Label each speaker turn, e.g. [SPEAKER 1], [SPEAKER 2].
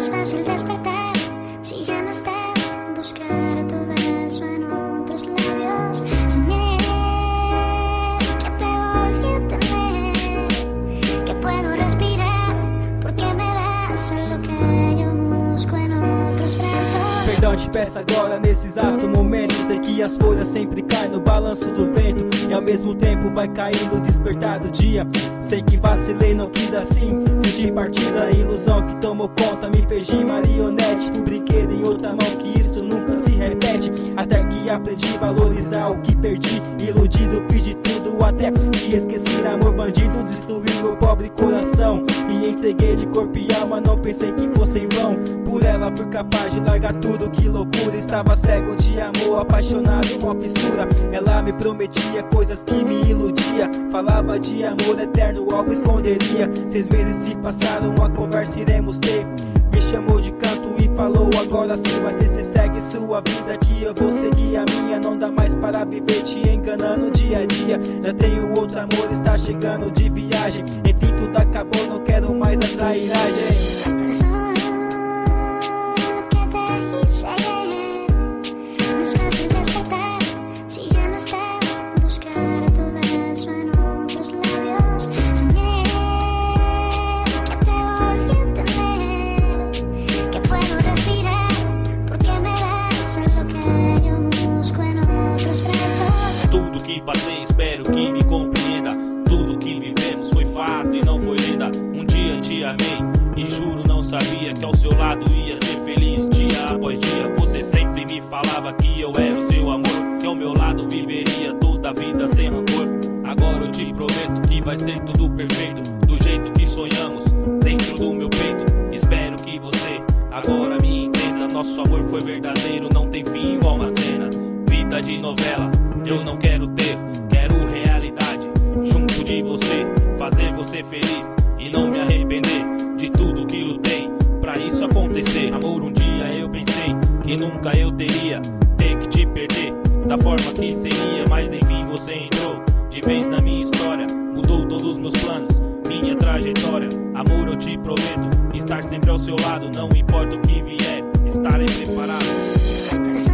[SPEAKER 1] es fácil despertar si ya no estás. Buscar tu beso en otros labios. Soñé que te volví a tener. Que puedo respirar porque me das lo que yo busco en otros
[SPEAKER 2] Perdão te peço agora nesse exato momento. Sei que as folhas sempre caem no balanço do vento. E ao mesmo tempo vai caindo o despertar do dia. Sei que vacilei, não quis assim. Fiz de partida a ilusão que tomou conta. Me de marionete. Um brinquedo em outra mão, que isso nunca se repete. Até que aprendi a valorizar o que perdi. Iludido, fiz de tudo até que esqueci. Amor bandido destruiu meu pobre coração. Me entreguei de corpo e alma, não pensei que fosse em vão. Por ela fui capaz de largar tudo, que loucura. Estava cego de amor, apaixonado, uma fissura. Ela me prometia coisas que me iludia. Falava de amor eterno, algo esconderia. Seis meses se passaram, a conversa iremos ter. Me chamou de canto e falou agora sim Vai ser cê segue sua vida que eu vou seguir a minha Não dá mais para viver te enganando dia a dia Já tenho outro amor, está chegando de viagem Enfim tudo acabou, não quero mais a trairagem
[SPEAKER 3] que passei, espero que me compreenda. Tudo que vivemos foi fato e não foi lenda. Um dia te amei e juro não sabia que ao seu lado ia ser feliz dia após dia. Você sempre me falava que eu era o seu amor, que ao meu lado viveria toda a vida sem rancor. Agora eu te prometo que vai ser tudo perfeito, do jeito que sonhamos, dentro do meu peito. Espero que você agora me entenda. Nosso amor foi verdadeiro, não tem fim igual uma cena. Vida de novela, eu não quero ter, quero realidade. Junto de você, fazer você feliz e não me arrepender de tudo que lutei pra isso acontecer. Amor, um dia eu pensei que nunca eu teria ter que te perder da forma que seria, mas enfim você entrou de vez na minha história, mudou todos os meus planos. Minha trajetória, amor, eu te prometo estar sempre ao seu lado. Não importa o que vier, estarei preparado.